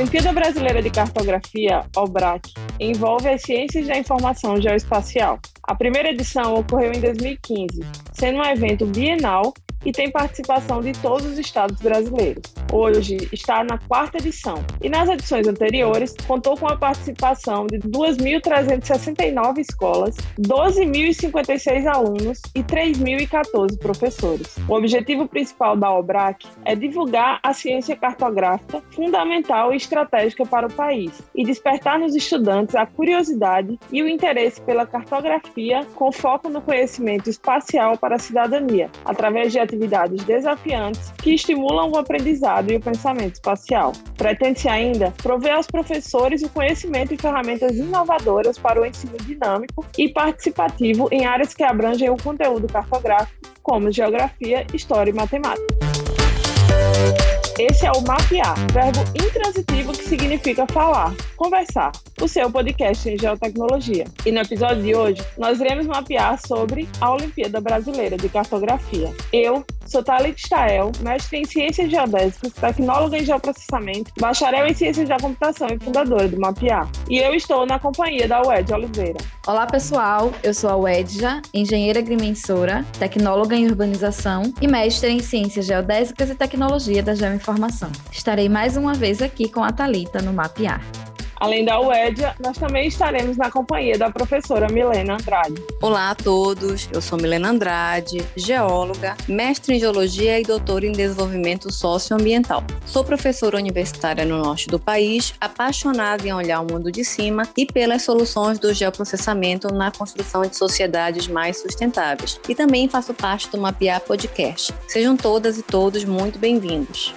Olimpíada Brasileira de Cartografia, OBRAC, envolve as ciências da informação geoespacial. A primeira edição ocorreu em 2015, sendo um evento bienal e tem participação de todos os estados brasileiros. Hoje está na quarta edição e nas edições anteriores contou com a participação de 2.369 escolas, 12.056 alunos e 3.014 professores. O objetivo principal da OBRAC é divulgar a ciência cartográfica fundamental e estratégica para o país e despertar nos estudantes a curiosidade e o interesse pela cartografia com foco no conhecimento espacial para a cidadania, através de atividades desafiantes que estimulam o aprendizado e o pensamento espacial. Pretende-se ainda prover aos professores o conhecimento e ferramentas inovadoras para o ensino dinâmico e participativo em áreas que abrangem o conteúdo cartográfico, como geografia, história e matemática. Esse é o Mapear, verbo intransitivo que significa falar, conversar, o seu podcast em geotecnologia. E no episódio de hoje, nós iremos mapear sobre a Olimpíada Brasileira de Cartografia. Eu, Sou Thalit Stael, mestre em Ciências Geodésicas, tecnóloga em Geoprocessamento, bacharel em Ciências da Computação e fundadora do Mapear. E eu estou na companhia da UED Oliveira. Olá, pessoal. Eu sou a Wedja, engenheira agrimensora, tecnóloga em urbanização e mestre em Ciências Geodésicas e Tecnologia da Geoinformação. Estarei mais uma vez aqui com a Talita no Mapear. Além da UEDIA, nós também estaremos na companhia da professora Milena Andrade. Olá a todos, eu sou Milena Andrade, geóloga, mestre em geologia e doutora em desenvolvimento socioambiental. Sou professora universitária no norte do país, apaixonada em olhar o mundo de cima e pelas soluções do geoprocessamento na construção de sociedades mais sustentáveis. E também faço parte do Mapear Podcast. Sejam todas e todos muito bem-vindos.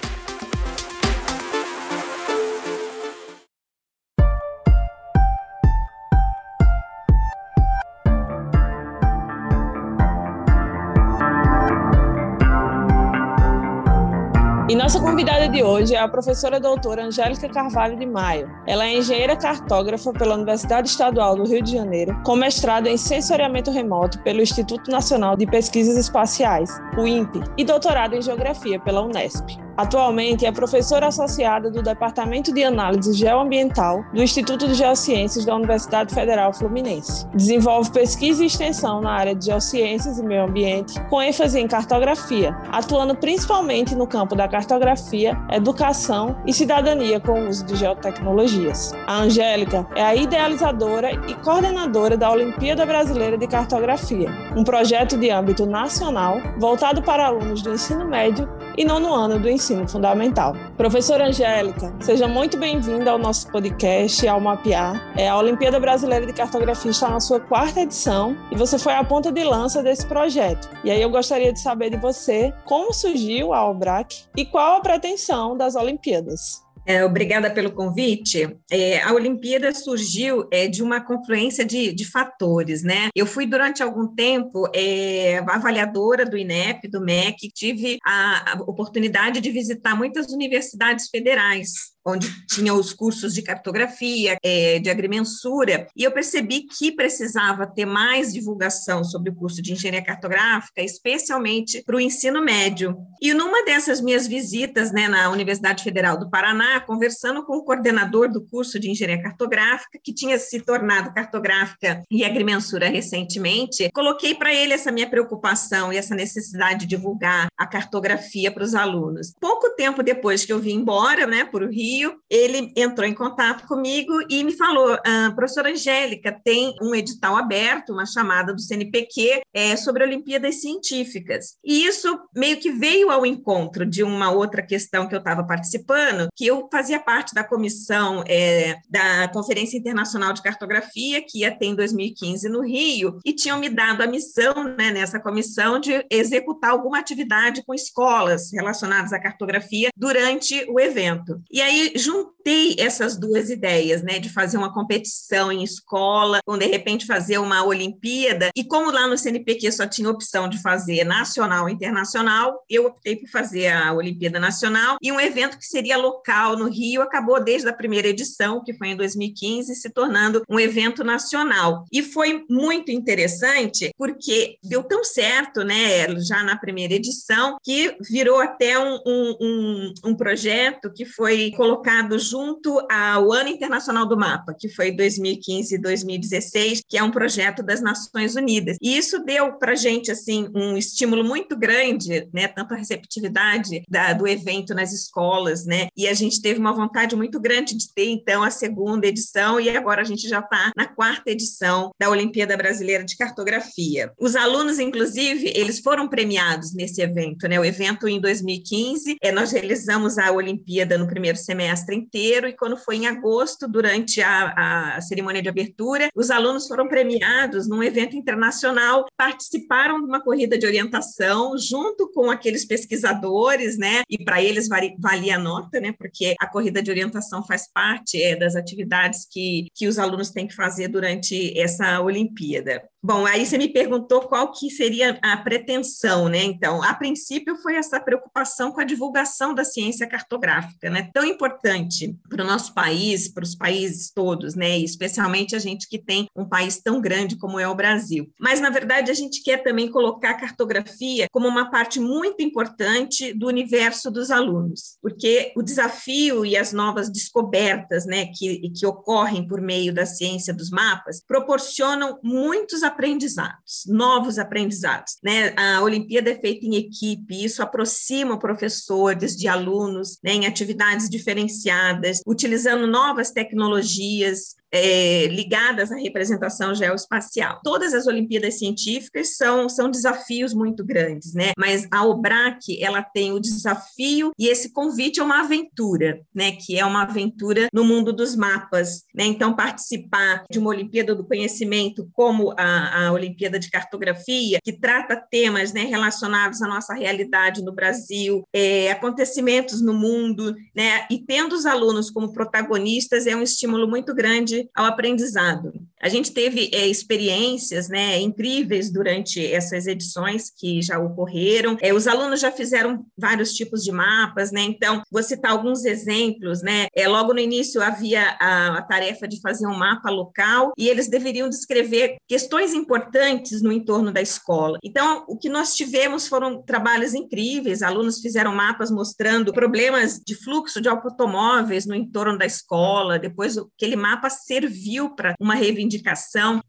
Nossa convidada de hoje é a professora doutora Angélica Carvalho de Maio. Ela é engenheira cartógrafa pela Universidade Estadual do Rio de Janeiro, com mestrado em sensoriamento remoto pelo Instituto Nacional de Pesquisas Espaciais, o INPE, e doutorado em geografia pela Unesp. Atualmente é professora associada do Departamento de Análise Geoambiental do Instituto de Geociências da Universidade Federal Fluminense. Desenvolve pesquisa e extensão na área de geociências e meio ambiente, com ênfase em cartografia, atuando principalmente no campo da cartografia, educação e cidadania com o uso de geotecnologias. A Angélica é a idealizadora e coordenadora da Olimpíada Brasileira de Cartografia, um projeto de âmbito nacional voltado para alunos do ensino médio e nono ano do ensino fundamental. Professora Angélica, seja muito bem-vinda ao nosso podcast, ao Mapear. É, a Olimpíada Brasileira de Cartografia está na sua quarta edição e você foi a ponta de lança desse projeto. E aí eu gostaria de saber de você como surgiu a OBRAC e qual a pretensão das Olimpíadas. É, obrigada pelo convite. É, a Olimpíada surgiu é, de uma confluência de, de, fatores, né? Eu fui durante algum tempo é, avaliadora do INEP, do MEC, tive a, a oportunidade de visitar muitas universidades federais onde tinha os cursos de cartografia, é, de agrimensura, e eu percebi que precisava ter mais divulgação sobre o curso de engenharia cartográfica, especialmente para o ensino médio. E numa dessas minhas visitas né, na Universidade Federal do Paraná, conversando com o coordenador do curso de engenharia cartográfica, que tinha se tornado cartográfica e agrimensura recentemente, coloquei para ele essa minha preocupação e essa necessidade de divulgar a cartografia para os alunos. Pouco tempo depois que eu vim embora né, para o Rio, Rio, ele entrou em contato comigo e me falou: ah, professora Angélica, tem um edital aberto, uma chamada do CNPq é, sobre Olimpíadas Científicas. E isso meio que veio ao encontro de uma outra questão que eu estava participando, que eu fazia parte da comissão é, da Conferência Internacional de Cartografia, que ia ter em 2015 no Rio, e tinham me dado a missão né, nessa comissão de executar alguma atividade com escolas relacionadas à cartografia durante o evento. E aí juntei essas duas ideias, né, de fazer uma competição em escola, ou de repente fazer uma Olimpíada, e como lá no CNPq só tinha opção de fazer nacional e internacional, eu optei por fazer a Olimpíada Nacional, e um evento que seria local no Rio acabou desde a primeira edição, que foi em 2015, se tornando um evento nacional. E foi muito interessante, porque deu tão certo, né, já na primeira edição, que virou até um, um, um projeto que foi colocado colocado junto ao Ano Internacional do Mapa, que foi 2015 e 2016, que é um projeto das Nações Unidas. E isso deu para a gente assim um estímulo muito grande, né? Tanto a receptividade da, do evento nas escolas, né? E a gente teve uma vontade muito grande de ter então a segunda edição e agora a gente já está na quarta edição da Olimpíada Brasileira de Cartografia. Os alunos, inclusive, eles foram premiados nesse evento, né? O evento em 2015, é, nós realizamos a Olimpíada no primeiro semestre inteiro e quando foi em agosto, durante a, a cerimônia de abertura, os alunos foram premiados num evento internacional, participaram de uma corrida de orientação junto com aqueles pesquisadores, né? E para eles valia a nota, né? Porque a corrida de orientação faz parte é, das atividades que, que os alunos têm que fazer durante essa Olimpíada. Bom, aí você me perguntou qual que seria a pretensão, né? Então, a princípio foi essa preocupação com a divulgação da ciência cartográfica, né? Tão importante para o nosso país, para os países todos, né? E especialmente a gente que tem um país tão grande como é o Brasil. Mas, na verdade, a gente quer também colocar a cartografia como uma parte muito importante do universo dos alunos, porque o desafio e as novas descobertas, né, que, que ocorrem por meio da ciência dos mapas, proporcionam muitos aprendizados, novos aprendizados. Né? A Olimpíada é feita em equipe, isso aproxima professores de alunos né, em atividades diferenciadas, utilizando novas tecnologias, é, ligadas à representação geoespacial. Todas as Olimpíadas científicas são, são desafios muito grandes, né? Mas a OBRAC, ela tem o desafio e esse convite é uma aventura, né? Que é uma aventura no mundo dos mapas, né? Então, participar de uma Olimpíada do Conhecimento como a, a Olimpíada de Cartografia, que trata temas né, relacionados à nossa realidade no Brasil, é, acontecimentos no mundo, né? E tendo os alunos como protagonistas é um estímulo muito grande ao aprendizado. A gente teve é, experiências né, incríveis durante essas edições que já ocorreram. É, os alunos já fizeram vários tipos de mapas, né? Então, vou citar alguns exemplos, né? É, logo no início havia a, a tarefa de fazer um mapa local e eles deveriam descrever questões importantes no entorno da escola. Então, o que nós tivemos foram trabalhos incríveis. Alunos fizeram mapas mostrando problemas de fluxo de automóveis no entorno da escola. Depois, aquele mapa serviu para uma reivindicação,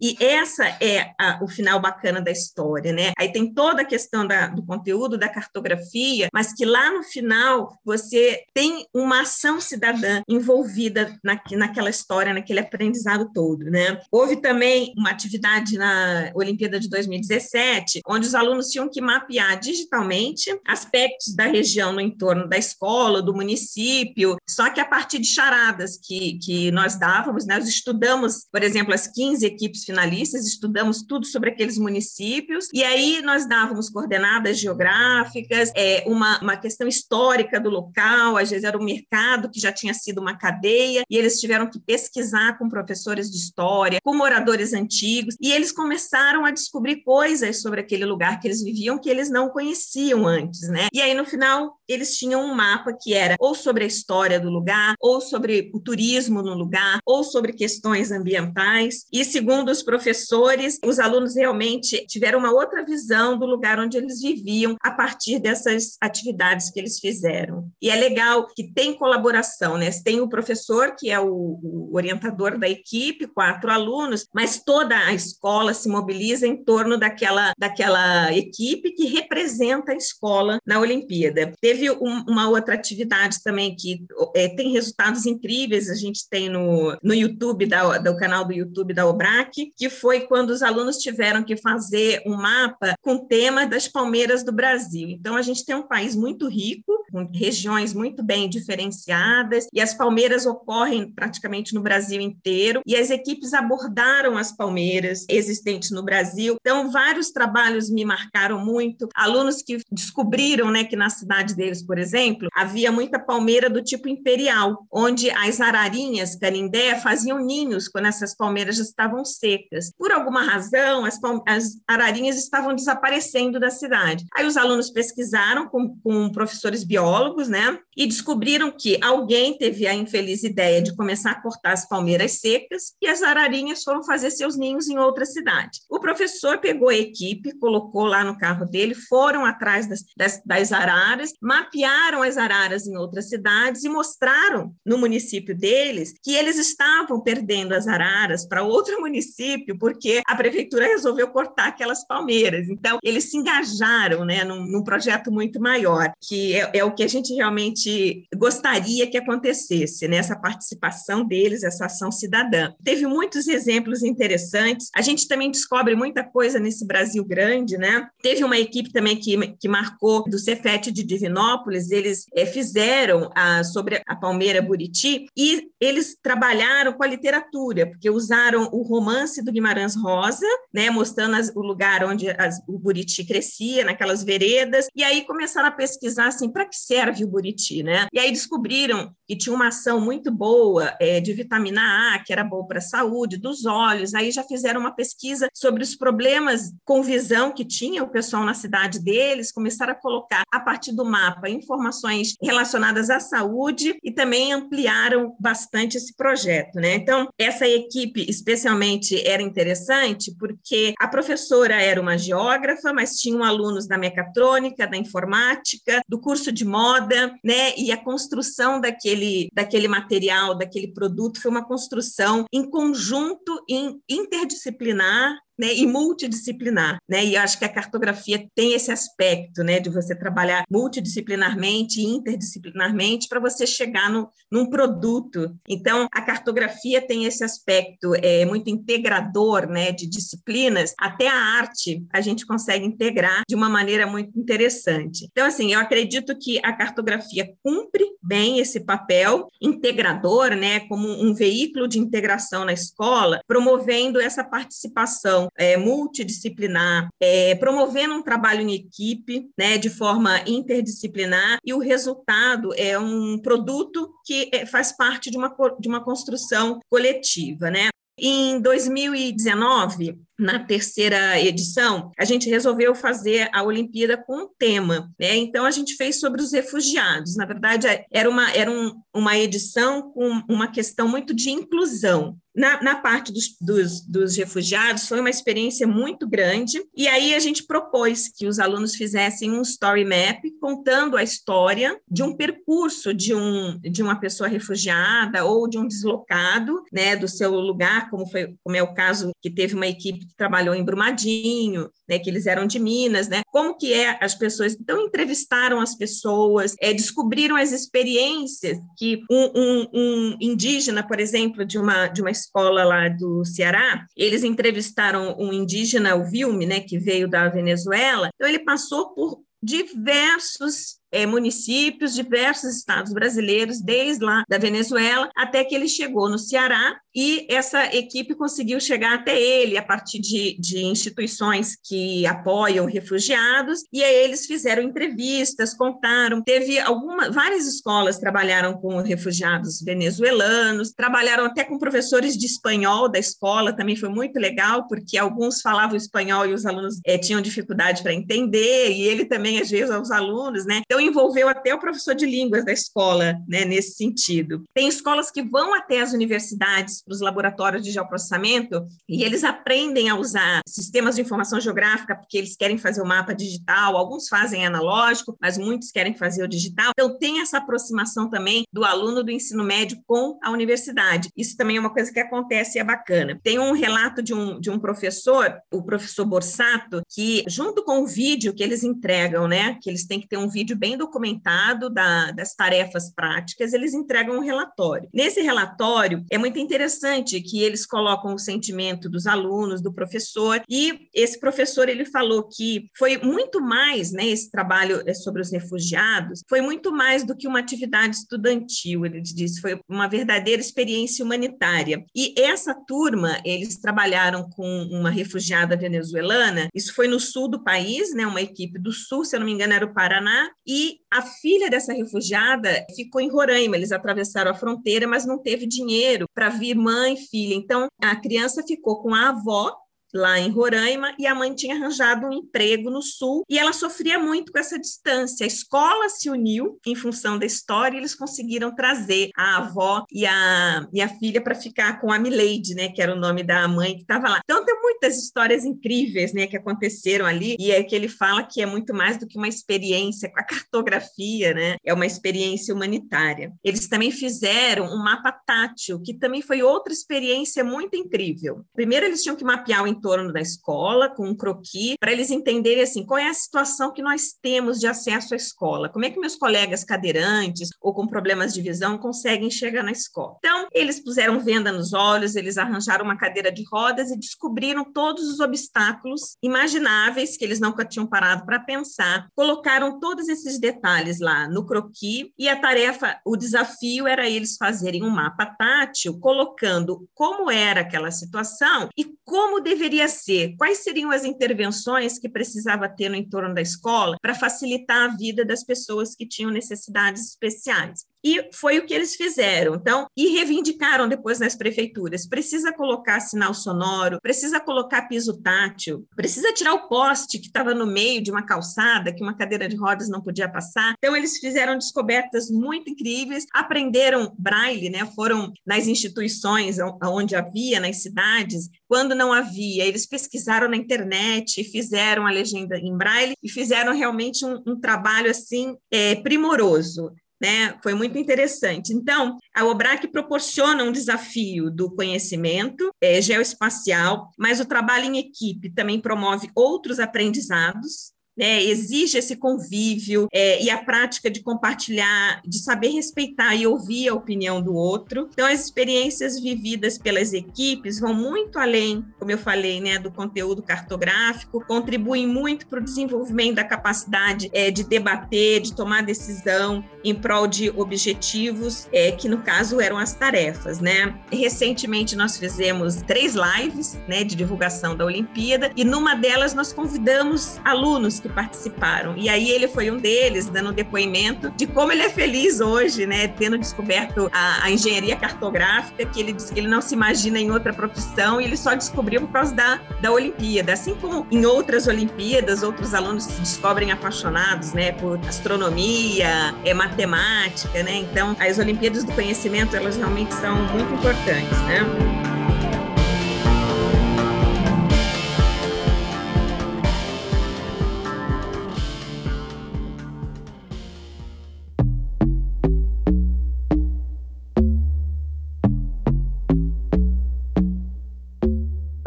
e essa é a, o final bacana da história, né? Aí tem toda a questão da, do conteúdo, da cartografia, mas que lá no final você tem uma ação cidadã envolvida na, naquela história, naquele aprendizado todo, né? Houve também uma atividade na Olimpíada de 2017, onde os alunos tinham que mapear digitalmente aspectos da região no entorno da escola, do município, só que a partir de charadas que, que nós dávamos, né? Nós estudamos, por exemplo, as 15 equipes finalistas, estudamos tudo sobre aqueles municípios, e aí nós dávamos coordenadas geográficas, é, uma, uma questão histórica do local, às vezes era um mercado que já tinha sido uma cadeia, e eles tiveram que pesquisar com professores de história, com moradores antigos, e eles começaram a descobrir coisas sobre aquele lugar que eles viviam que eles não conheciam antes, né? E aí, no final, eles tinham um mapa que era ou sobre a história do lugar, ou sobre o turismo no lugar, ou sobre questões ambientais. E, segundo os professores, os alunos realmente tiveram uma outra visão do lugar onde eles viviam a partir dessas atividades que eles fizeram. E é legal que tem colaboração, né? Tem o professor, que é o, o orientador da equipe, quatro alunos, mas toda a escola se mobiliza em torno daquela, daquela equipe que representa a escola na Olimpíada. Teve um, uma outra atividade também que é, tem resultados incríveis, a gente tem no, no YouTube, da, do canal do YouTube da OBRAC, que foi quando os alunos tiveram que fazer um mapa com tema das palmeiras do Brasil. Então, a gente tem um país muito rico, com regiões muito bem diferenciadas, e as palmeiras ocorrem praticamente no Brasil inteiro, e as equipes abordaram as palmeiras existentes no Brasil. Então, vários trabalhos me marcaram muito. Alunos que descobriram né, que na cidade deles, por exemplo, havia muita palmeira do tipo imperial, onde as ararinhas, canindé, faziam ninhos quando essas palmeiras estavam secas. Por alguma razão, as, as ararinhas estavam desaparecendo da cidade. Aí os alunos pesquisaram com, com professores biólogos biólogos, né? E descobriram que alguém teve a infeliz ideia de começar a cortar as palmeiras secas e as ararinhas foram fazer seus ninhos em outra cidade. O professor pegou a equipe, colocou lá no carro dele, foram atrás das, das, das araras, mapearam as araras em outras cidades e mostraram no município deles que eles estavam perdendo as araras para outro município porque a prefeitura resolveu cortar aquelas palmeiras. Então, eles se engajaram né, num, num projeto muito maior, que é, é, o que a gente realmente gostaria que acontecesse, né, essa participação deles, essa ação cidadã. Teve muitos exemplos interessantes. A gente também descobre muita coisa nesse Brasil grande, né? Teve uma equipe também que, que marcou do Cefet de Divinópolis, eles é, fizeram a, sobre a Palmeira Buriti e eles trabalharam com a literatura, porque usaram o romance do Guimarães Rosa, né, mostrando as, o lugar onde as, o Buriti crescia, naquelas veredas, e aí começaram a pesquisar assim, para que serve o Buriti, né? E aí descobriram que tinha uma ação muito boa é, de vitamina A, que era boa para a saúde, dos olhos, aí já fizeram uma pesquisa sobre os problemas com visão que tinha o pessoal na cidade deles, começaram a colocar, a partir do mapa, informações relacionadas à saúde e também ampliaram bastante esse projeto, né? Então, essa equipe especialmente era interessante porque a professora era uma geógrafa, mas tinham alunos da mecatrônica, da informática, do curso de moda, né? E a construção daquele, daquele material, daquele produto foi uma construção em conjunto, em interdisciplinar, né, e multidisciplinar, né? E acho que a cartografia tem esse aspecto, né, de você trabalhar multidisciplinarmente interdisciplinarmente para você chegar no, num produto. Então, a cartografia tem esse aspecto é, muito integrador, né, de disciplinas. Até a arte a gente consegue integrar de uma maneira muito interessante. Então, assim, eu acredito que a cartografia cumpre bem esse papel integrador, né, como um veículo de integração na escola, promovendo essa participação é, multidisciplinar, é, promovendo um trabalho em equipe, né, de forma interdisciplinar, e o resultado é um produto que é, faz parte de uma, de uma construção coletiva, né? Em 2019, na terceira edição, a gente resolveu fazer a Olimpíada com um tema, né? Então a gente fez sobre os refugiados. Na verdade, era uma, era um, uma edição com uma questão muito de inclusão. Na, na parte dos, dos, dos, refugiados, foi uma experiência muito grande, e aí a gente propôs que os alunos fizessem um story map contando a história de um percurso de, um, de uma pessoa refugiada ou de um deslocado né, do seu lugar, como, foi, como é o caso que teve uma equipe que trabalhou em Brumadinho, né, que eles eram de Minas, né? Como que é as pessoas? Então entrevistaram as pessoas, é, descobriram as experiências que um, um, um, indígena, por exemplo, de uma de uma escola lá do Ceará, eles entrevistaram um indígena, o Vilme, né, que veio da Venezuela. Então ele passou por diversos é, municípios, diversos estados brasileiros, desde lá da Venezuela, até que ele chegou no Ceará e essa equipe conseguiu chegar até ele a partir de, de instituições que apoiam refugiados, e aí eles fizeram entrevistas, contaram, teve algumas, várias escolas trabalharam com refugiados venezuelanos, trabalharam até com professores de espanhol da escola, também foi muito legal, porque alguns falavam espanhol e os alunos é, tinham dificuldade para entender, e ele também, às vezes, aos alunos, né? Então, envolveu até o professor de línguas da escola, né, nesse sentido. Tem escolas que vão até as universidades, para os laboratórios de geoprocessamento, e eles aprendem a usar sistemas de informação geográfica, porque eles querem fazer o mapa digital, alguns fazem analógico, mas muitos querem fazer o digital. Então, tem essa aproximação também do aluno do ensino médio com a universidade. Isso também é uma coisa que acontece e é bacana. Tem um relato de um, de um professor, o professor Borsato, que, junto com o vídeo que eles entregam, né, que eles têm que ter um vídeo bem documentado da, das tarefas práticas, eles entregam um relatório. Nesse relatório, é muito interessante que eles colocam o sentimento dos alunos, do professor, e esse professor, ele falou que foi muito mais, né, esse trabalho é, sobre os refugiados, foi muito mais do que uma atividade estudantil, ele disse, foi uma verdadeira experiência humanitária. E essa turma, eles trabalharam com uma refugiada venezuelana, isso foi no sul do país, né, uma equipe do sul, se eu não me engano era o Paraná, e a filha dessa refugiada ficou em Roraima, eles atravessaram a fronteira, mas não teve dinheiro para vir mãe e filha. Então, a criança ficou com a avó lá em Roraima e a mãe tinha arranjado um emprego no sul e ela sofria muito com essa distância. A escola se uniu em função da história e eles conseguiram trazer a avó e a, e a filha para ficar com a Milady, né, que era o nome da mãe que estava lá. Então tem muitas histórias incríveis, né, que aconteceram ali e é que ele fala que é muito mais do que uma experiência com a cartografia, né? É uma experiência humanitária. Eles também fizeram um mapa tátil, que também foi outra experiência muito incrível. Primeiro eles tinham que mapear o da escola com um croquis para eles entenderem assim qual é a situação que nós temos de acesso à escola. Como é que meus colegas cadeirantes ou com problemas de visão conseguem chegar na escola? Então, eles puseram venda nos olhos, eles arranjaram uma cadeira de rodas e descobriram todos os obstáculos imagináveis que eles nunca tinham parado para pensar. Colocaram todos esses detalhes lá no croquis e a tarefa, o desafio era eles fazerem um mapa tátil, colocando como era aquela situação e como deveria ser, quais seriam as intervenções que precisava ter no entorno da escola para facilitar a vida das pessoas que tinham necessidades especiais. E foi o que eles fizeram. Então, e reivindicaram depois nas prefeituras: precisa colocar sinal sonoro, precisa colocar piso tátil, precisa tirar o poste que estava no meio de uma calçada, que uma cadeira de rodas não podia passar. Então, eles fizeram descobertas muito incríveis, aprenderam braille, né? Foram nas instituições onde havia, nas cidades, quando não havia, eles pesquisaram na internet, fizeram a legenda em braille e fizeram realmente um, um trabalho assim é, primoroso né? Foi muito interessante. Então, a OBRAC proporciona um desafio do conhecimento é, geoespacial, mas o trabalho em equipe também promove outros aprendizados, né, exige esse convívio é, e a prática de compartilhar, de saber respeitar e ouvir a opinião do outro. Então, as experiências vividas pelas equipes vão muito além, como eu falei, né, do conteúdo cartográfico, contribuem muito para o desenvolvimento da capacidade é, de debater, de tomar decisão em prol de objetivos, é, que no caso eram as tarefas. Né? Recentemente, nós fizemos três lives né, de divulgação da Olimpíada e numa delas nós convidamos alunos que participaram. E aí ele foi um deles, dando um depoimento de como ele é feliz hoje, né, tendo descoberto a, a engenharia cartográfica, que ele diz que ele não se imagina em outra profissão e ele só descobriu por causa da, da Olimpíada. Assim como em outras Olimpíadas, outros alunos se descobrem apaixonados, né, por astronomia, é, matemática, né? Então, as Olimpíadas do Conhecimento, elas realmente são muito importantes, né?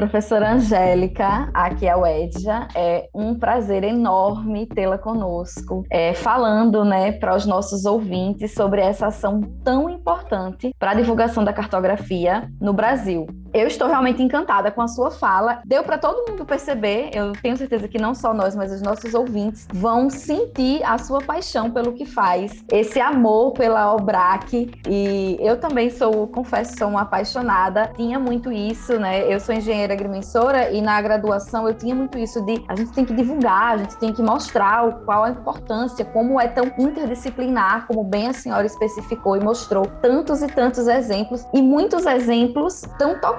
Professora Angélica, aqui é a Wedja, é um prazer enorme tê-la conosco, é, falando né, para os nossos ouvintes sobre essa ação tão importante para a divulgação da cartografia no Brasil. Eu estou realmente encantada com a sua fala. Deu para todo mundo perceber, eu tenho certeza que não só nós, mas os nossos ouvintes vão sentir a sua paixão pelo que faz, esse amor pela Obrac. E eu também sou, confesso, sou uma apaixonada. Tinha muito isso, né? Eu sou engenheira agrimensora e na graduação eu tinha muito isso de a gente tem que divulgar, a gente tem que mostrar qual a importância, como é tão interdisciplinar, como bem a senhora especificou e mostrou tantos e tantos exemplos e muitos exemplos tão tocantes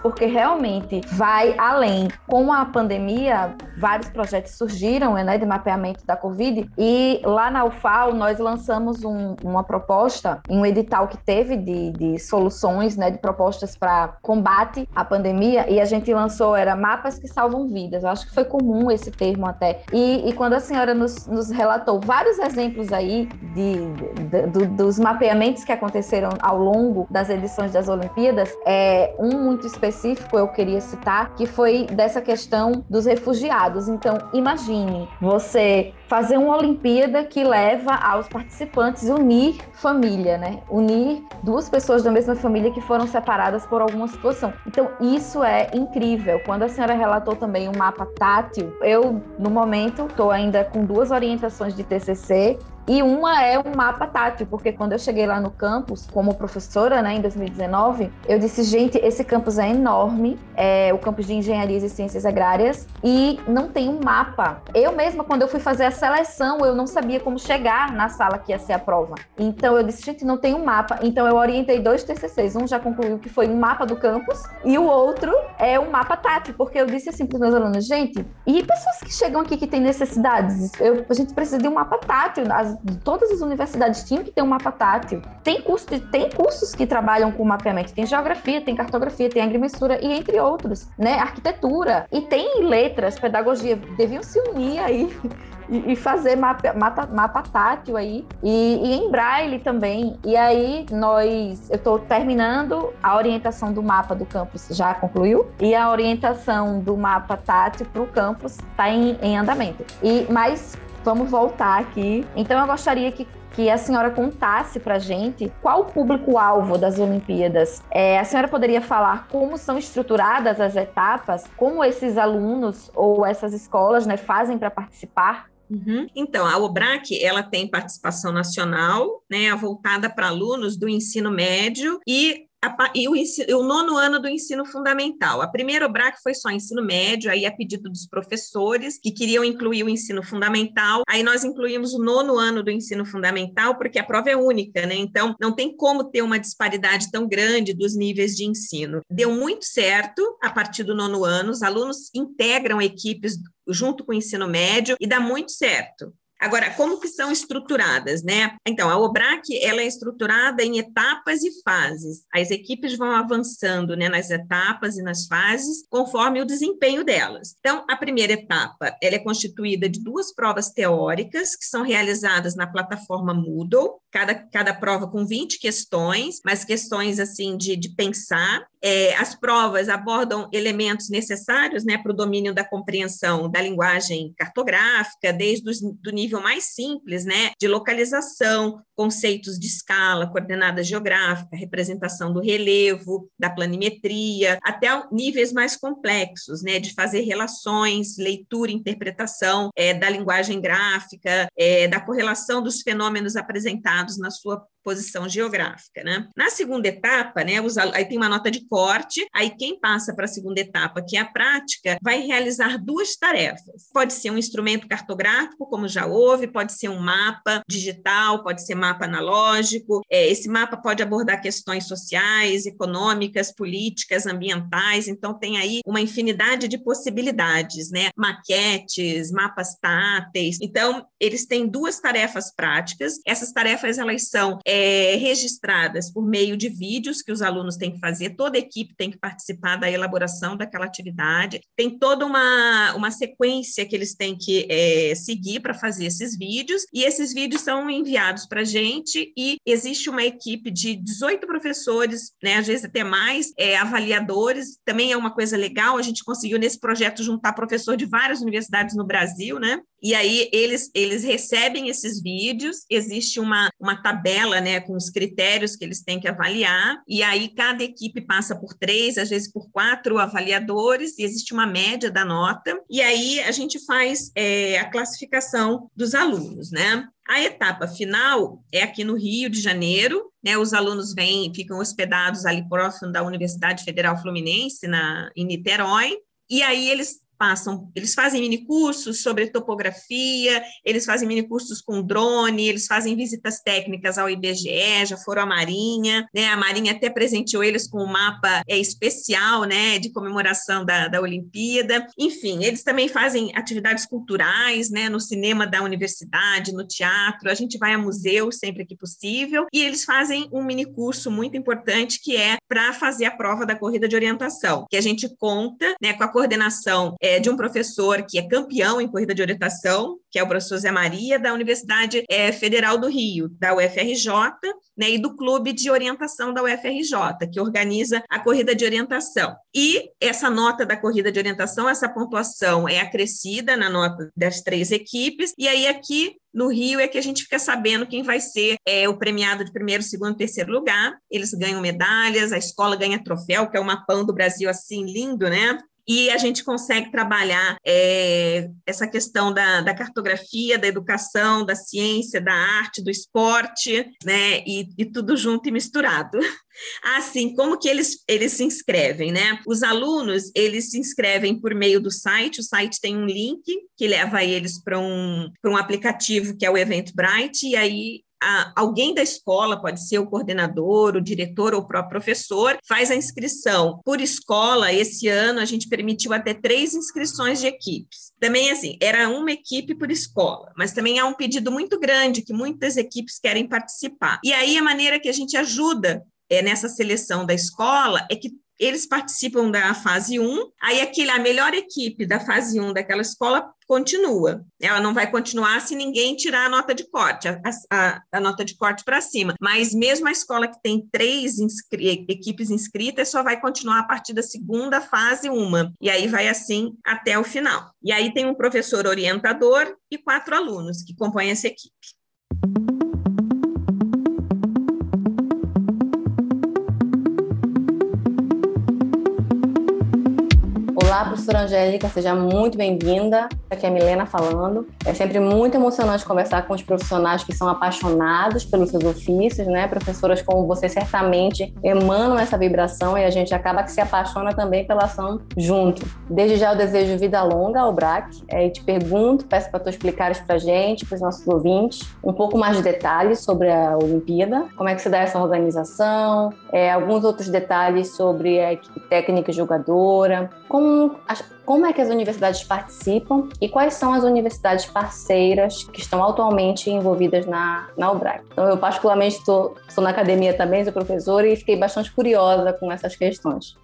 porque realmente vai além. Com a pandemia, vários projetos surgiram né, de mapeamento da Covid e lá na UFAL nós lançamos um, uma proposta, um edital que teve de, de soluções, né, de propostas para combate à pandemia e a gente lançou, era mapas que salvam vidas. Eu acho que foi comum esse termo até. E, e quando a senhora nos, nos relatou vários exemplos aí de, de, de, dos mapeamentos que aconteceram ao longo das edições das Olimpíadas, é, um muito específico eu queria citar, que foi dessa questão dos refugiados. Então, imagine você fazer uma Olimpíada que leva aos participantes unir família, né? Unir duas pessoas da mesma família que foram separadas por alguma situação. Então, isso é incrível. Quando a senhora relatou também o um mapa tátil, eu, no momento, estou ainda com duas orientações de TCC E uma é um mapa tátil, porque quando eu cheguei lá no campus, como professora, né, em 2019, eu disse, gente, esse campus é enorme, é o campus de Engenharias e Ciências Agrárias, e não tem um mapa. Eu mesma, quando eu fui fazer a seleção, eu não sabia como chegar na sala que ia ser a prova. Então eu disse, gente, não tem um mapa. Então eu orientei dois TCCs. Um já concluiu que foi um mapa do campus, e o outro é um mapa tátil, porque eu disse assim para os meus alunos, gente, e pessoas que chegam aqui que têm necessidades? Eu, a gente precisa de um mapa tátil. As, todas as universidades tinham que ter um mapa tátil. Tem, curso, tem cursos que trabalham com mapeamento, tem geografia, tem cartografia, tem agrimensura e entre outros, né? Arquitetura e tem letras, pedagogia, deviam se unir aí e, fazer mapa, mapa, mapa tátil aí e, e, em braille também. E aí nós, eu estou terminando a orientação do mapa do campus, já concluiu? E a orientação do mapa tátil para o campus está em, em andamento. E mas vamos voltar aqui. Então eu gostaria que que a senhora contasse para gente qual o público-alvo das Olimpíadas. É, a senhora poderia falar como são estruturadas as etapas, como esses alunos ou essas escolas né, fazem para participar? Uhum. Então, a OBRAC, ela tem participação nacional, né, voltada para alunos do ensino médio e e o, ensino, o, nono ano do ensino fundamental. A primeira OBRAC foi só ensino médio, aí a pedido dos professores que queriam incluir o ensino fundamental. Aí nós incluímos o nono ano do ensino fundamental, porque a prova é única, né? Então, não tem como ter uma disparidade tão grande dos níveis de ensino. Deu muito certo a partir do nono ano, os alunos integram equipes junto com o ensino médio e dá muito certo. Agora, como que são estruturadas, né? Então, a OBRAC, ela é estruturada em etapas e fases. As equipes vão avançando, né, nas etapas e nas fases, conforme o desempenho delas. Então, a primeira etapa, ela é constituída de duas provas teóricas, que são realizadas na plataforma Moodle, cada, cada prova com 20 questões, mas questões, assim, de, de pensar. É, as provas abordam elementos necessários, né, para o domínio da compreensão da linguagem cartográfica, desde o nível mais simples, né, de localização, conceitos de escala, coordenada geográfica, representação do relevo, da planimetria, até níveis mais complexos, né, de fazer relações, leitura interpretação é, da linguagem gráfica, é, da correlação dos fenômenos apresentados na sua posição geográfica, né? Na segunda etapa, né, os, aí tem uma nota de corte, aí quem passa para a segunda etapa, que é a prática, vai realizar duas tarefas. Pode ser um instrumento cartográfico, como já houve, pode ser um mapa digital, pode ser mapa analógico. É, esse mapa pode abordar questões sociais, econômicas, políticas, ambientais, então tem aí uma infinidade de possibilidades, né? Maquetes, mapas táteis. Então, eles têm duas tarefas práticas. Essas tarefas elas são registradas por meio de vídeos que os alunos têm que fazer, toda a equipe tem que participar da elaboração daquela atividade, tem toda uma, uma sequência que eles têm que é, seguir para fazer esses vídeos, e esses vídeos são enviados para a gente, e existe uma equipe de 18 professores, né, às vezes até mais, é, avaliadores, também é uma coisa legal, a gente conseguiu nesse projeto juntar professor de várias universidades no Brasil, né, e aí eles, eles recebem esses vídeos, existe uma, uma tabela né, com os critérios que eles têm que avaliar, e aí cada equipe passa por três, às vezes por quatro avaliadores, e existe uma média da nota, e aí a gente faz é, a classificação dos alunos, né? A etapa final é aqui no Rio de Janeiro, né? Os alunos vêm, ficam hospedados ali próximo da Universidade Federal Fluminense, na, em Niterói, e aí eles passam, eles fazem minicursos sobre topografia, eles fazem minicursos com drone, eles fazem visitas técnicas ao IBGE, já foram à Marinha, né? A Marinha até presenteou eles com um mapa é, especial, né, de comemoração da, da Olimpíada. Enfim, eles também fazem atividades culturais, né, no cinema da universidade, no teatro, a gente vai a museu sempre que possível, e eles fazem um minicurso muito importante que é para fazer a prova da corrida de orientação, que a gente conta, né, com a coordenação é, é, de um professor que é campeão em corrida de orientação, que é o professor Zé Maria, da Universidade é, Federal do Rio, da UFRJ, né, e do Clube de Orientação da UFRJ, que organiza a corrida de orientação. E essa nota da corrida de orientação, essa pontuação é acrescida na nota das três equipes, e aí aqui no Rio é que a gente fica sabendo quem vai ser é, o premiado de primeiro, segundo, terceiro lugar. Eles ganham medalhas, a escola ganha troféu, que é o mapão do Brasil assim lindo, né? E a gente consegue trabalhar é, essa questão da, da, cartografia, da educação, da ciência, da arte, do esporte, né, e, e tudo junto e misturado. Assim, como que eles, eles se inscrevem, né? Os alunos, eles se inscrevem por meio do site, o site tem um link que leva eles para um, um aplicativo que é o Eventbrite, e aí a, alguém da escola, pode ser o coordenador, o diretor ou o próprio professor, faz a inscrição. Por escola, esse ano a gente permitiu até três inscrições de equipes. Também, assim, era uma equipe por escola, mas também há um pedido muito grande que muitas equipes querem participar. E aí a maneira que a gente ajuda é, nessa seleção da escola é que eles participam da fase 1, aí aquele, a melhor equipe da fase 1 daquela escola continua. Ela não vai continuar se ninguém tirar a nota de corte, a, a, a nota de corte para cima. Mas mesmo a escola que tem três inscri equipes inscritas só vai continuar a partir da segunda fase, uma. E aí vai assim até o final. E aí tem um professor orientador e quatro alunos que compõem essa equipe. Olá, professora Angélica, seja muito bem-vinda. Aqui é a Milena falando. É sempre muito emocionante conversar com os profissionais que são apaixonados pelos seus ofícios, né? Professoras como você certamente emanam essa vibração e a gente acaba que se apaixona também pela ação junto. Desde já eu desejo vida longa ao BRAC é, e te pergunto, peço para tu explicares para a gente, para os nossos ouvintes, um pouco mais de detalhes sobre a Olimpíada, como é que se dá essa organização, é, alguns outros detalhes sobre a equipe técnica e jogadora, como como, é que as universidades participam e quais são as universidades parceiras que estão atualmente envolvidas na, na UBRAC. Então, eu particularmente estou, estou na academia também, sou professora e fiquei bastante curiosa com essas questões.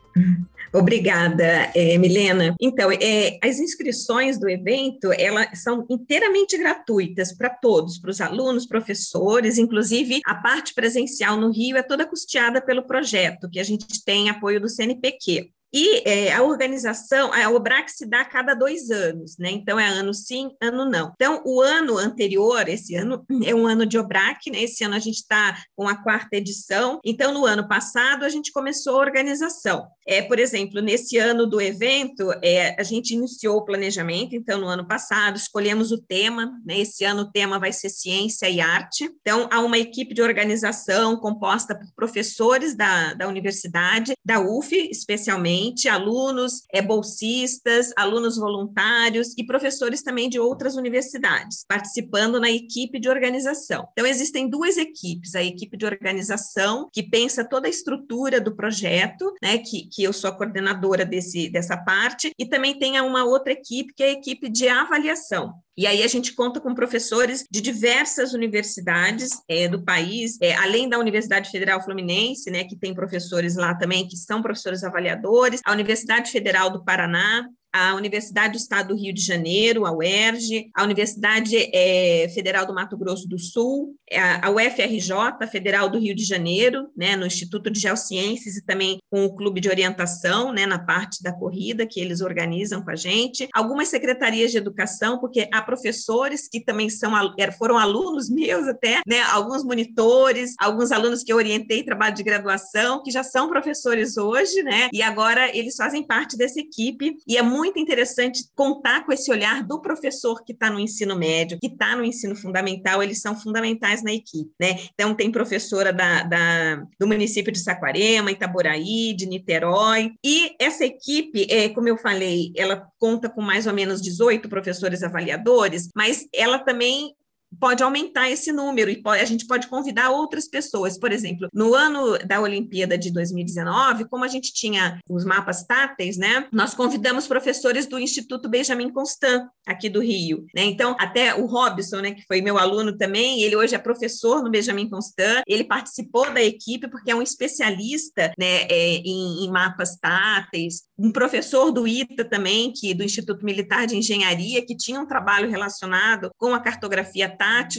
Obrigada, é, Milena. Então, é, as inscrições do evento elas são inteiramente gratuitas para todos, para os alunos, professores, inclusive a parte presencial no Rio é toda custeada pelo projeto, que a gente tem apoio do CNPq. E é, a organização, a OBRAC se dá a cada dois anos, né? Então é ano sim, ano não. Então, o ano anterior, esse ano, é um ano de OBRAC, né? Esse ano a gente está com a quarta edição. Então, no ano passado, a gente começou a organização. É, por exemplo, nesse ano do evento, é, a gente iniciou o planejamento, então, no ano passado, escolhemos o tema, né? Esse ano o tema vai ser ciência e arte. Então, há uma equipe de organização composta por professores da, da universidade, da UF, especialmente alunos é, bolsistas, alunos voluntários e professores também de outras universidades, participando na equipe de organização. Então, existem duas equipes: a equipe de organização, que pensa toda a estrutura do projeto, né, que, que eu sou a coordenadora desse, dessa parte, e também tem uma outra equipe, que é a equipe de avaliação. E aí a gente conta com professores de diversas universidades é, do país, é, além da Universidade Federal Fluminense, né, que tem professores lá também que são professores avaliadores, a Universidade Federal do Paraná, a Universidade do Estado do Rio de Janeiro, a UERJ, a Universidade é, Federal do Mato Grosso do Sul, a, UFRJ Federal do Rio de Janeiro, né, no Instituto de Geociências e também com o Clube de Orientação, né, na parte da corrida que eles organizam com a gente, algumas secretarias de educação, porque há professores que também são foram alunos meus até, né, alguns monitores, alguns alunos que eu orientei trabalho de graduação, que já são professores hoje, né, e agora eles fazem parte dessa equipe. E é muito muito interessante contar com esse olhar do professor que está no ensino médio, que está no ensino fundamental, eles são fundamentais na equipe, né? Então, tem professora da, da, do município de Saquarema, Itaboraí, de Niterói, e essa equipe, é, como eu falei, ela conta com mais ou menos 18 professores avaliadores, mas ela também pode aumentar esse número e a gente pode convidar outras pessoas. Por exemplo, no ano da Olimpíada de 2019, como a gente tinha os mapas táteis, né, nós convidamos professores do Instituto Benjamin Constant, aqui do Rio. Né? Então, até o Robson, né, que foi meu aluno também, ele hoje é professor no Benjamin Constant, ele participou da equipe porque é um especialista né, é, em, em mapas táteis, um professor do ITA também, que do Instituto Militar de Engenharia, que tinha um trabalho relacionado com a cartografia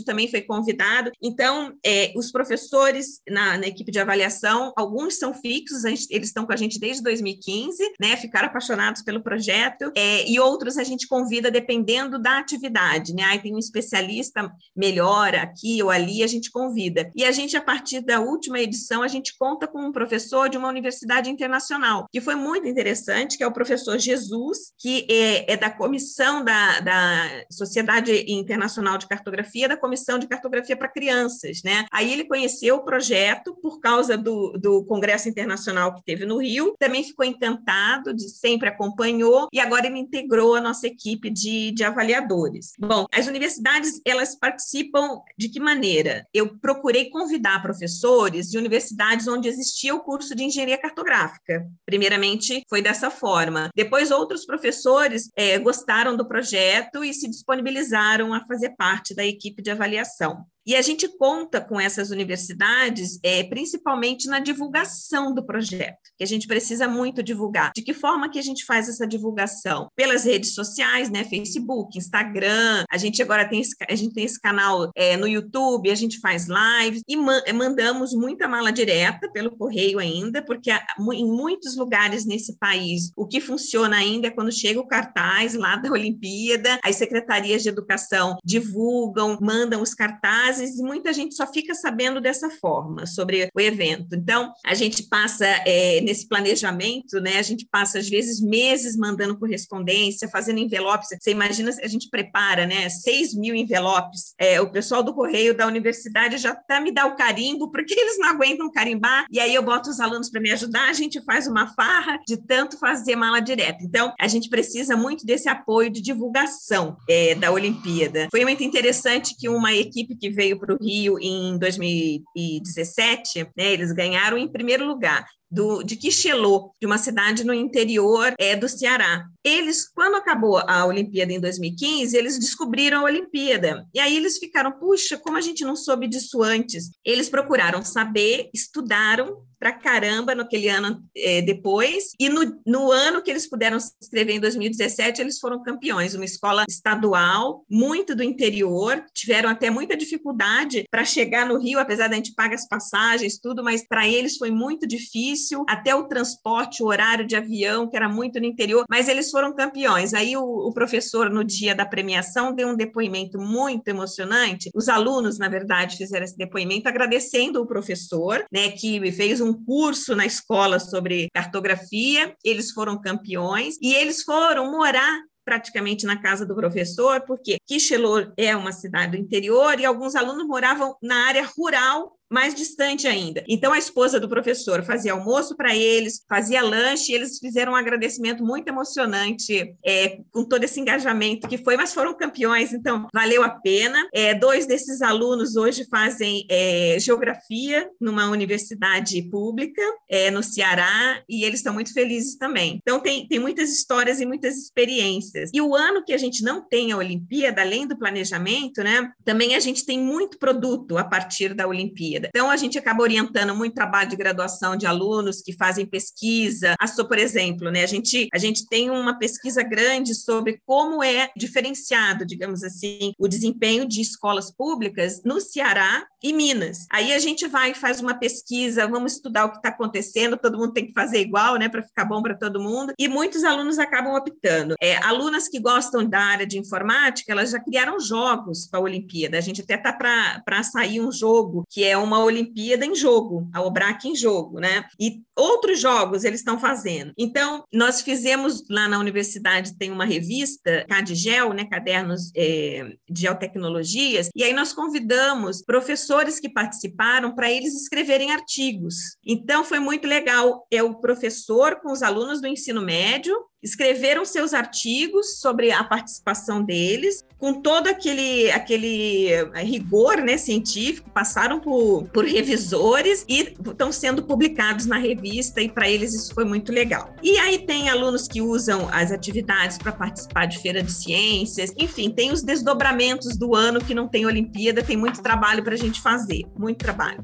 Também foi convidado. Então, é, os professores na, na, equipe de avaliação, alguns são fixos, gente, eles estão com a gente desde 2015, né? Ficaram apaixonados pelo projeto, é, e outros a gente convida dependendo da atividade, né? Aí tem um especialista melhor aqui ou ali, a gente convida. E a gente, a partir da última edição, a gente conta com um professor de uma universidade internacional, que foi muito interessante, que é o professor Jesus, que é, é da comissão da, da Sociedade Internacional de Cartografia, da Comissão de Cartografia para Crianças, né? Aí ele conheceu o projeto por causa do, do Congresso Internacional que teve no Rio, também ficou encantado, de sempre acompanhou, e agora ele integrou a nossa equipe de, de avaliadores. Bom, as universidades, elas participam de que maneira? Eu procurei convidar professores de universidades onde existia o curso de engenharia cartográfica. Primeiramente, foi dessa forma. Depois, outros professores é, gostaram do projeto e se disponibilizaram a fazer parte da equipe de avaliação. E a gente conta com essas universidades, é, principalmente na divulgação do projeto, que a gente precisa muito divulgar. De que forma que a gente faz essa divulgação? Pelas redes sociais, né? Facebook, Instagram. A gente agora tem esse, a gente tem esse canal é, no YouTube, a gente faz lives e ma mandamos muita mala direta pelo correio ainda, porque em muitos lugares nesse país o que funciona ainda é quando chega o cartaz lá da Olimpíada, as secretarias de educação divulgam, mandam os cartazes e muita gente só fica sabendo dessa forma sobre o evento. Então, a gente passa é, nesse planejamento, né? A gente passa, às vezes, meses mandando correspondência, fazendo envelopes. Você imagina, a gente prepara, né? 6 mil envelopes. É, o pessoal do correio da universidade já até me dá o carimbo, porque eles não aguentam carimbar, e aí eu boto os alunos para me ajudar, a gente faz uma farra de tanto fazer mala direta. Então, a gente precisa muito desse apoio de divulgação é, da Olimpíada. Foi muito interessante que uma equipe que veio para o Rio em 2017, né, eles ganharam em primeiro lugar do, de Quixelô, de uma cidade no interior é, do Ceará. Eles, quando acabou a Olimpíada em 2015, eles descobriram a Olimpíada. E aí eles ficaram, puxa, como a gente não soube disso antes? Eles procuraram saber, estudaram para caramba naquele ano é, depois, e no, no ano que eles puderam se inscrever em 2017, eles foram campeões, uma escola estadual, muito do interior, tiveram até muita dificuldade para chegar no Rio, apesar da gente pagar as passagens, tudo, mas para eles foi muito difícil, até o transporte, o horário de avião, que era muito no interior, mas eles foram campeões. Aí o, o professor, no dia da premiação, deu um depoimento muito emocionante, os alunos, na verdade, fizeram esse depoimento agradecendo o professor, né, que fez um um curso na escola sobre cartografia, eles foram campeões e eles foram morar praticamente na casa do professor, porque Quixelor é uma cidade do interior e alguns alunos moravam na área rural mais distante ainda. Então, a esposa do professor fazia almoço para eles, fazia lanche, e eles fizeram um agradecimento muito emocionante é, com todo esse engajamento que foi, mas foram campeões, então valeu a pena. É, dois desses alunos hoje fazem é, geografia numa universidade pública é, no Ceará e eles estão muito felizes também. Então, tem, tem muitas histórias e muitas experiências. E o ano que a gente não tem a Olimpíada, além do planejamento, né, também a gente tem muito produto a partir da Olimpíada. Então, a gente acaba orientando muito trabalho de graduação de alunos que fazem pesquisa. A por exemplo, né, a, gente, a gente tem uma pesquisa grande sobre como é diferenciado, digamos assim, o desempenho de escolas públicas no Ceará e Minas. Aí a gente vai e faz uma pesquisa, vamos estudar o que está acontecendo, todo mundo tem que fazer igual, né, para ficar bom para todo mundo, e muitos alunos acabam optando. É, alunas que gostam da área de informática, elas já criaram jogos para a Olimpíada. A gente até está para sair um jogo que é um uma Olimpíada em jogo, a Obrac em jogo, né? E outros jogos eles estão fazendo. Então, nós fizemos lá na universidade, tem uma revista, Cadigel, né? Cadernos é, de Geotecnologias, e aí nós convidamos professores que participaram para eles escreverem artigos. Então, foi muito legal. É o professor com os alunos do ensino médio, escreveram seus artigos sobre a participação deles, com todo aquele, aquele eh, rigor né, científico, passaram por, por revisores e estão sendo publicados na revista, e para eles isso foi muito legal. E aí tem alunos que usam as atividades para participar de feira de ciências, enfim, tem os desdobramentos do ano que não tem Olimpíada, tem muito trabalho para a gente fazer, muito trabalho.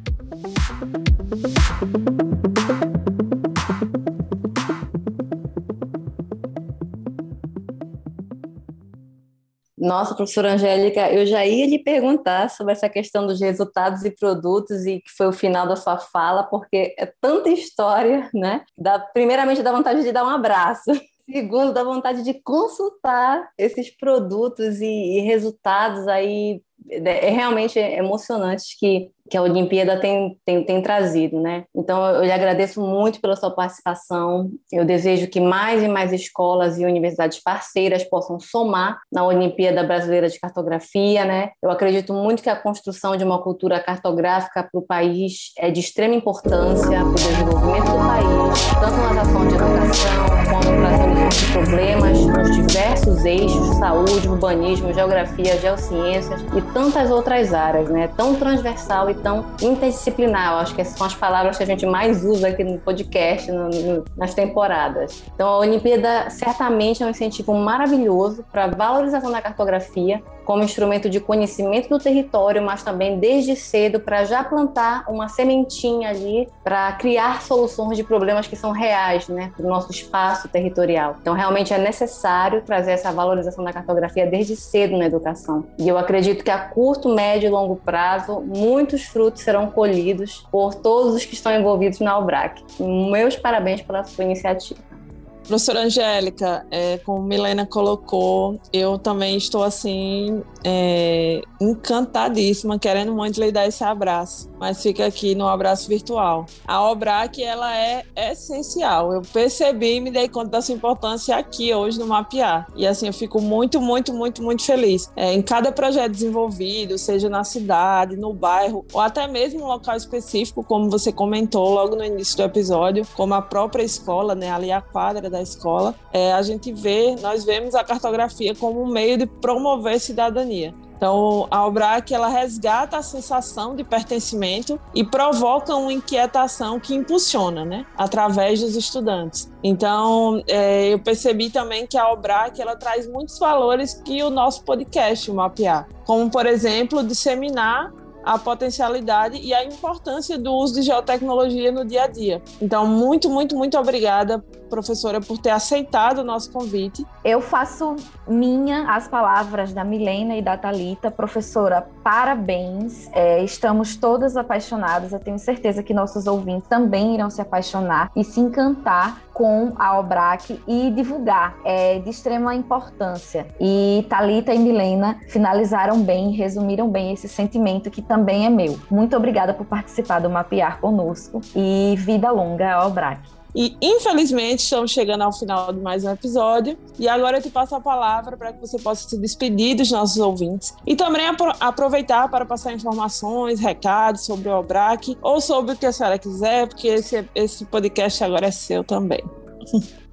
Nossa, professora Angélica, eu já ia lhe perguntar sobre essa questão dos resultados e produtos e que foi o final da sua fala, porque é tanta história, né? Dá, primeiramente, dá vontade de dar um abraço. Segundo, dá vontade de consultar esses produtos e, e resultados aí é, é realmente emocionante que que a Olimpíada tem, tem, tem trazido, né? Então, eu lhe agradeço muito pela sua participação. Eu desejo que mais e mais escolas e universidades parceiras possam somar na Olimpíada Brasileira de Cartografia, né? Eu acredito muito que a construção de uma cultura cartográfica para o país é de extrema importância para o desenvolvimento do país, tanto nas ações de educação, como para a solução de problemas nos diversos eixos, saúde, urbanismo, geografia, geociências e tantas outras áreas, né? Tão transversal e tão interdisciplinar. Eu acho que essas são as palavras que a gente mais usa aqui no podcast, no, no, nas temporadas. Então, a Olimpíada certamente é um incentivo maravilhoso para a valorização da cartografia como instrumento de conhecimento do território, mas também desde cedo para já plantar uma sementinha ali para criar soluções de problemas que são reais, né, para o nosso espaço territorial. Então, realmente é necessário trazer essa valorização da cartografia desde cedo na educação. E eu acredito que a curto, médio e longo prazo, muitos frutos serão colhidos por todos os que estão envolvidos na OBRAC. Meus parabéns pela sua iniciativa. Professora Angélica, é, como Milena colocou, eu também estou assim é, encantadíssima, querendo muito lhe dar esse abraço, mas fica aqui no abraço virtual. A OBRAC, ela é essencial. Eu percebi e me dei conta da sua importância aqui hoje no Mapear. E assim, eu fico muito, muito, muito, muito feliz. É, em cada projeto desenvolvido, seja na cidade, no bairro, ou até mesmo um local específico, como você comentou logo no início do episódio, como a própria escola, né, ali a quadra da escola, é, a gente vê, nós vemos a cartografia como um meio de promover cidadania. Então, a Albrac ela resgata a sensação de pertencimento e provoca uma inquietação que impulsiona, né, através dos estudantes. Então, é, eu percebi também que a Albrac ela traz muitos valores que o nosso podcast, o Mapear, como por exemplo, disseminar a potencialidade e a importância do uso de geotecnologia no dia a dia. Então, muito, muito, muito obrigada, professora, por ter aceitado o nosso convite. Eu faço minha as palavras da Milena e da Talita, professora. Parabéns. É, estamos todas apaixonadas. Eu tenho certeza que nossos ouvintes também irão se apaixonar e se encantar com a Obrac e divulgar. É de extrema importância. E Talita e Milena finalizaram bem, resumiram bem esse sentimento que também é meu. Muito obrigada por participar do Mapear conosco e vida longa à Obrac. E infelizmente estamos chegando ao final de mais um episódio. E agora eu te passo a palavra para que você possa se despedir dos nossos ouvintes e também apro aproveitar para passar informações, recados sobre o Obrac ou sobre o que a senhora quiser, porque esse, esse podcast agora é seu também.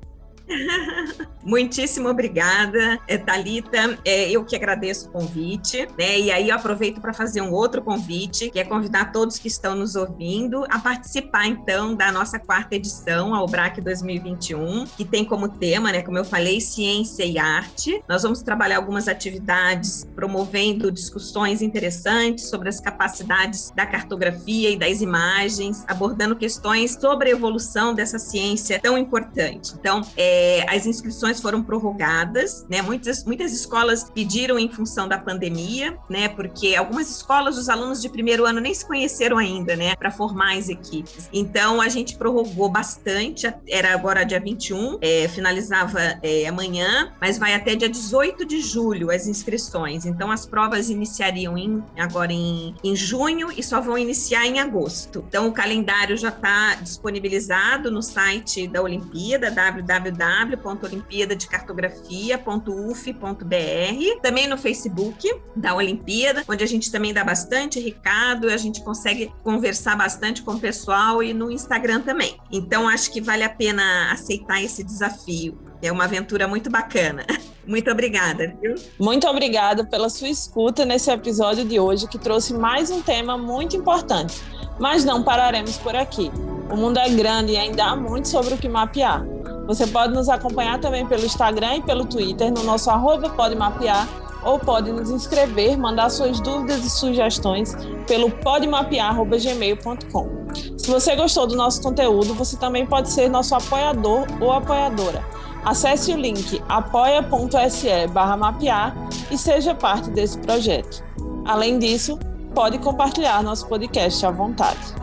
Muitíssimo obrigada, é, Thalita. É, eu que agradeço o convite, né? E aí eu aproveito para fazer um outro convite, que é convidar todos que estão nos ouvindo a participar, então, da nossa quarta edição, ao BRAC 2021, que tem como tema, né, como eu falei, ciência e arte. Nós vamos trabalhar algumas atividades promovendo discussões interessantes sobre as capacidades da cartografia e das imagens, abordando questões sobre a evolução dessa ciência tão importante. Então, é, é, as inscrições foram prorrogadas, né? Muitas, muitas escolas pediram em função da pandemia, né? Porque algumas escolas, os alunos de primeiro ano nem se conheceram ainda, né? Para formar as equipes. Então, a gente prorrogou bastante, era agora dia 21, é, finalizava é, amanhã, mas vai até dia 18 de julho as inscrições. Então, as provas iniciariam em, agora em, em junho e só vão iniciar em agosto. Então, o calendário já está disponibilizado no site da Olimpíada, www www.olimpiadadecartografia.uf.br, também no Facebook da Olimpíada, onde a gente também dá bastante recado, a gente consegue conversar bastante com o pessoal e no Instagram também. Então acho que vale a pena aceitar esse desafio. É uma aventura muito bacana. Muito obrigada, viu? Muito obrigada pela sua escuta nesse episódio de hoje, que trouxe mais um tema muito importante. Mas não pararemos por aqui. O mundo é grande e ainda há muito sobre o que mapear. Você pode nos acompanhar também pelo Instagram e pelo Twitter, no nosso arroba pode mapear, ou pode nos inscrever, mandar suas dúvidas e sugestões pelo podemapear.gmail.com. Se você gostou do nosso conteúdo, você também pode ser nosso apoiador ou apoiadora. Acesse o link apoia.se mapear e seja parte desse projeto. Além disso, pode compartilhar nosso podcast à vontade.